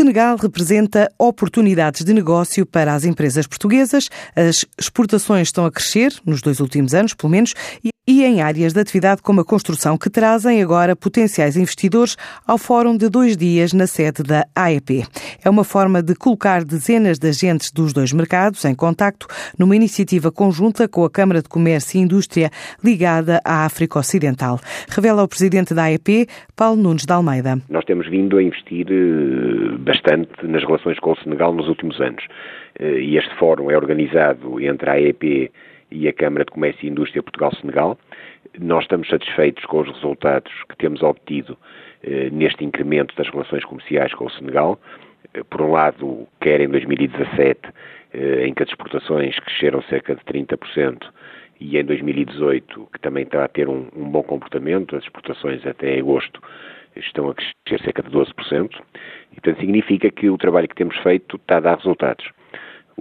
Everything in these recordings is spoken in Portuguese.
Senegal representa oportunidades de negócio para as empresas portuguesas. As exportações estão a crescer, nos dois últimos anos, pelo menos, e em áreas de atividade como a construção, que trazem agora potenciais investidores ao Fórum de dois dias na sede da AEP. É uma forma de colocar dezenas de agentes dos dois mercados em contacto numa iniciativa conjunta com a Câmara de Comércio e Indústria ligada à África Ocidental. Revela o presidente da AEP, Paulo Nunes de Almeida. Nós temos vindo a investir eh, bastante nas relações com o Senegal nos últimos anos. Eh, e este fórum é organizado entre a AEP e a Câmara de Comércio e Indústria Portugal-Senegal. Nós estamos satisfeitos com os resultados que temos obtido eh, neste incremento das relações comerciais com o Senegal. Eh, por um lado, quer em 2017, eh, em que as exportações cresceram cerca de 30%, e em 2018, que também está a ter um, um bom comportamento, as exportações até agosto estão a crescer cerca de 12%, e portanto significa que o trabalho que temos feito está a dar resultados.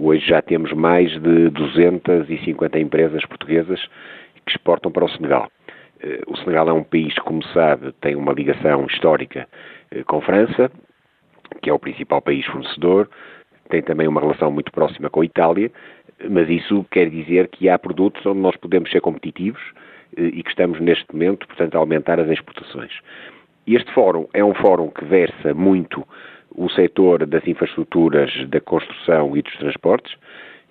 Hoje já temos mais de 250 empresas portuguesas que exportam para o Senegal. Eh, o Senegal é um país, como sabe, tem uma ligação histórica eh, com França, que é o principal país fornecedor, tem também uma relação muito próxima com a Itália, mas isso quer dizer que há produtos onde nós podemos ser competitivos eh, e que estamos neste momento, portanto, a aumentar as exportações. Este fórum é um fórum que versa muito o setor das infraestruturas, da construção e dos transportes,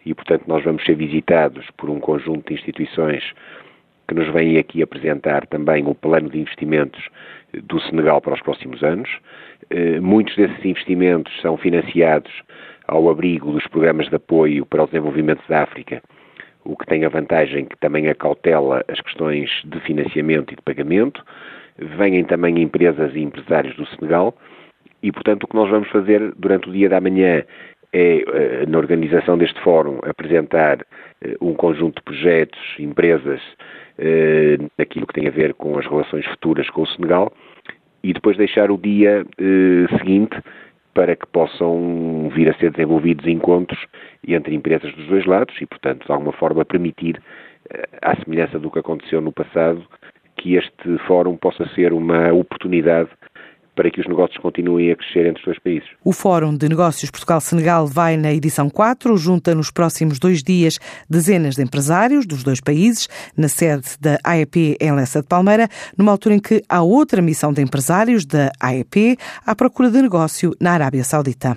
e, portanto, nós vamos ser visitados por um conjunto de instituições que nos vêm aqui apresentar também o plano de investimentos do Senegal para os próximos anos. Eh, muitos desses investimentos são financiados ao abrigo dos programas de apoio para o desenvolvimento da África, o que tem a vantagem que também acautela as questões de financiamento e de pagamento. Vêm também empresas e empresários do Senegal e, portanto, o que nós vamos fazer durante o dia da manhã é, eh, na organização deste fórum, apresentar eh, um conjunto de projetos, empresas, eh, naquilo que tem a ver com as relações futuras com o Senegal e depois deixar o dia seguinte para que possam vir a ser desenvolvidos encontros entre empresas dos dois lados e, portanto, de alguma forma permitir, à semelhança do que aconteceu no passado, que este fórum possa ser uma oportunidade para que os negócios continuem a crescer entre os dois países. O Fórum de Negócios Portugal-Senegal vai na edição 4, junta nos próximos dois dias dezenas de empresários dos dois países, na sede da AEP em Lessa de Palmeira, numa altura em que há outra missão de empresários da AEP à procura de negócio na Arábia Saudita.